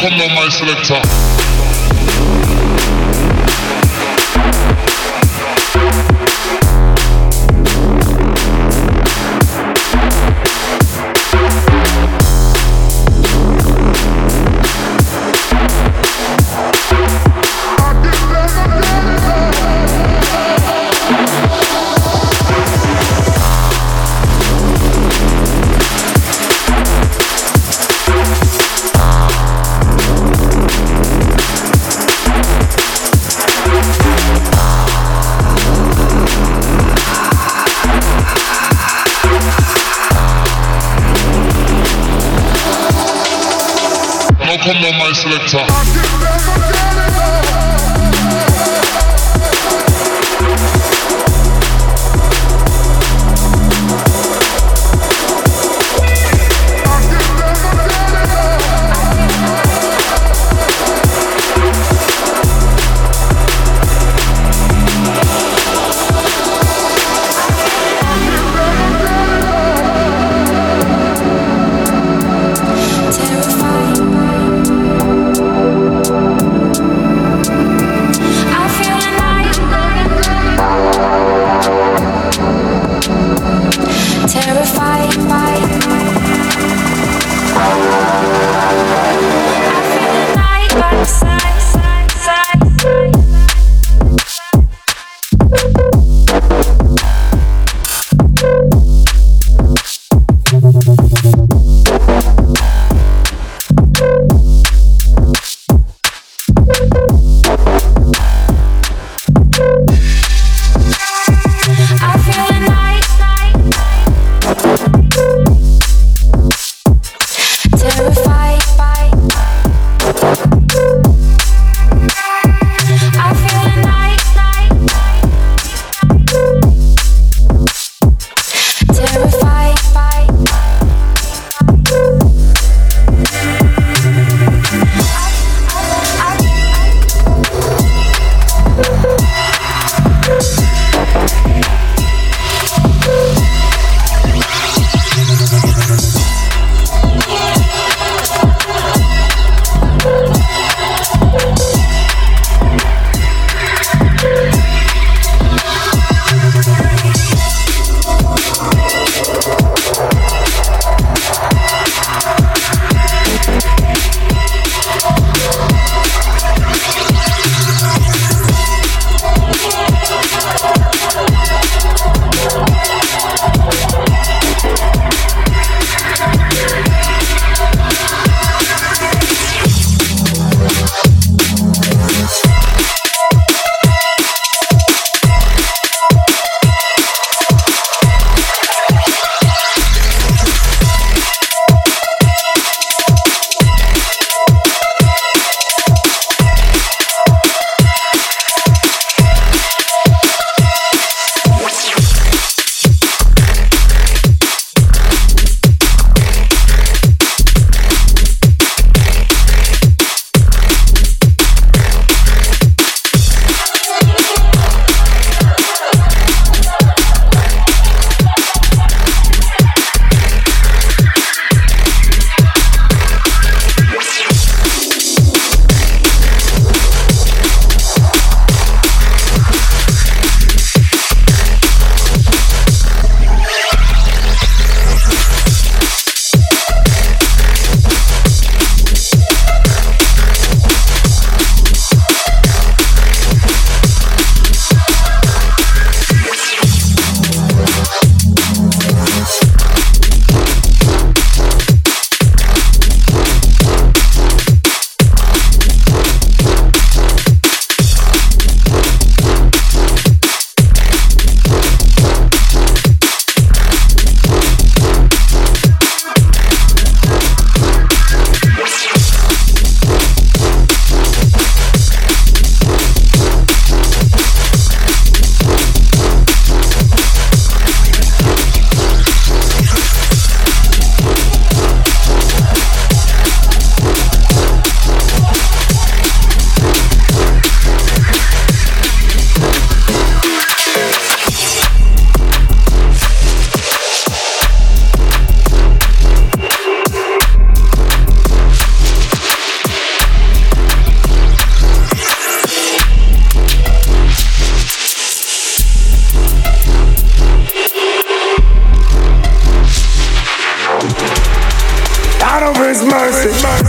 come on, my selector. Selector. Listen.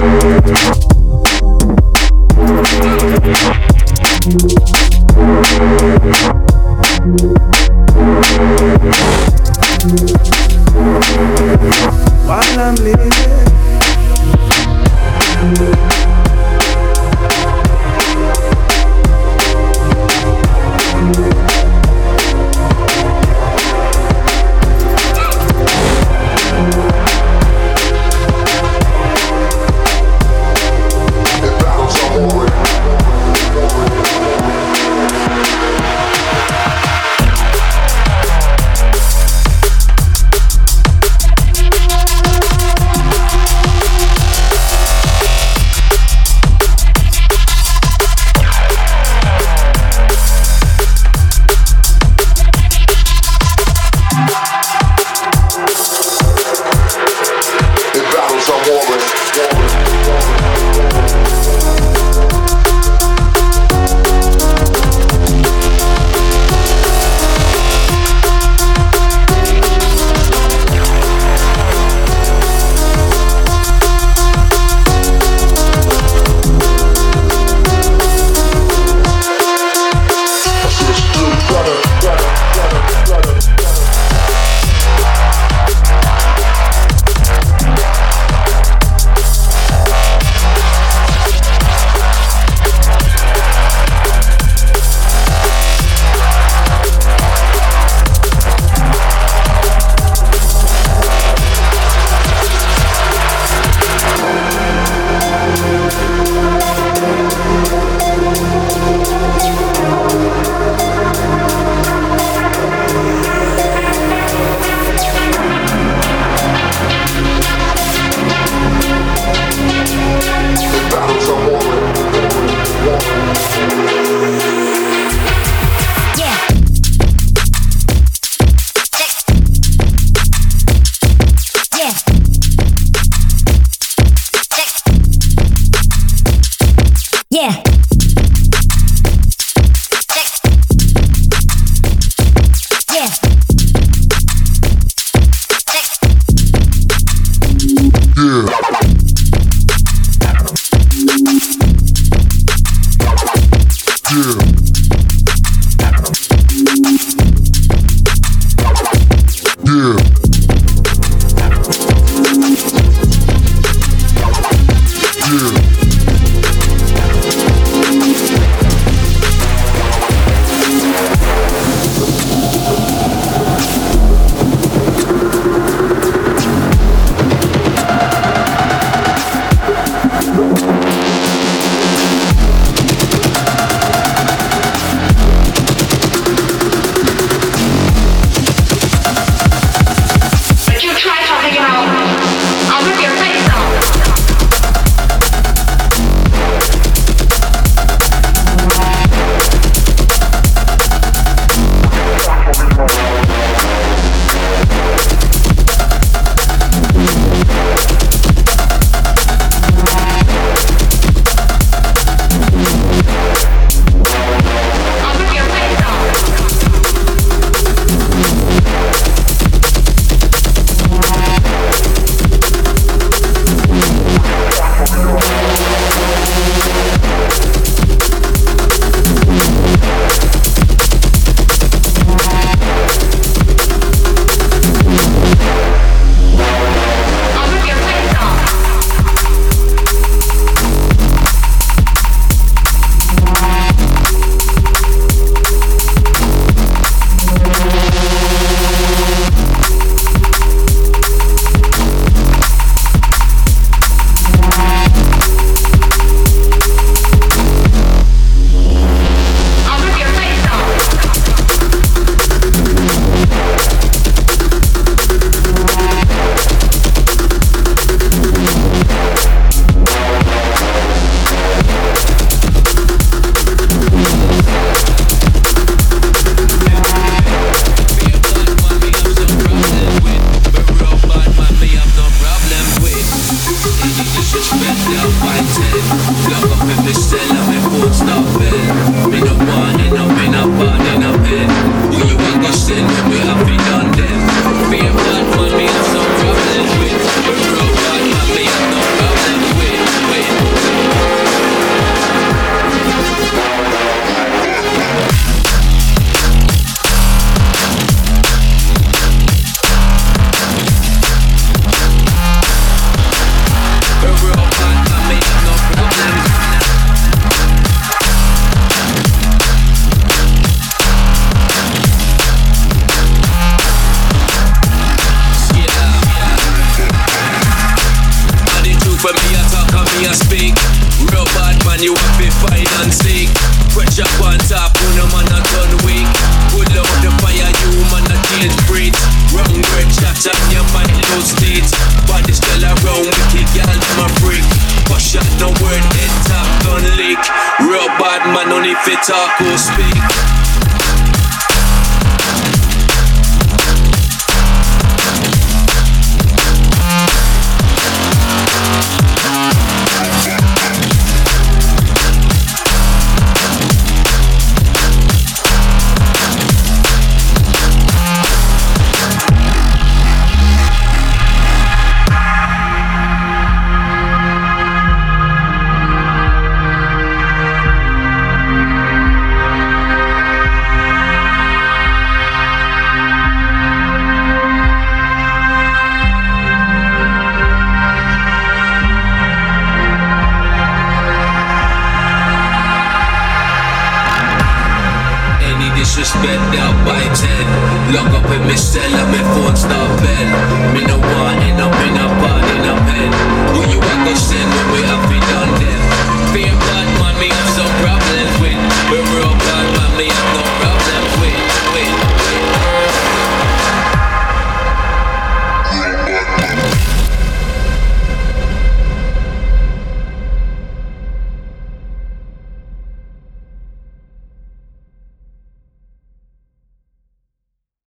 Thank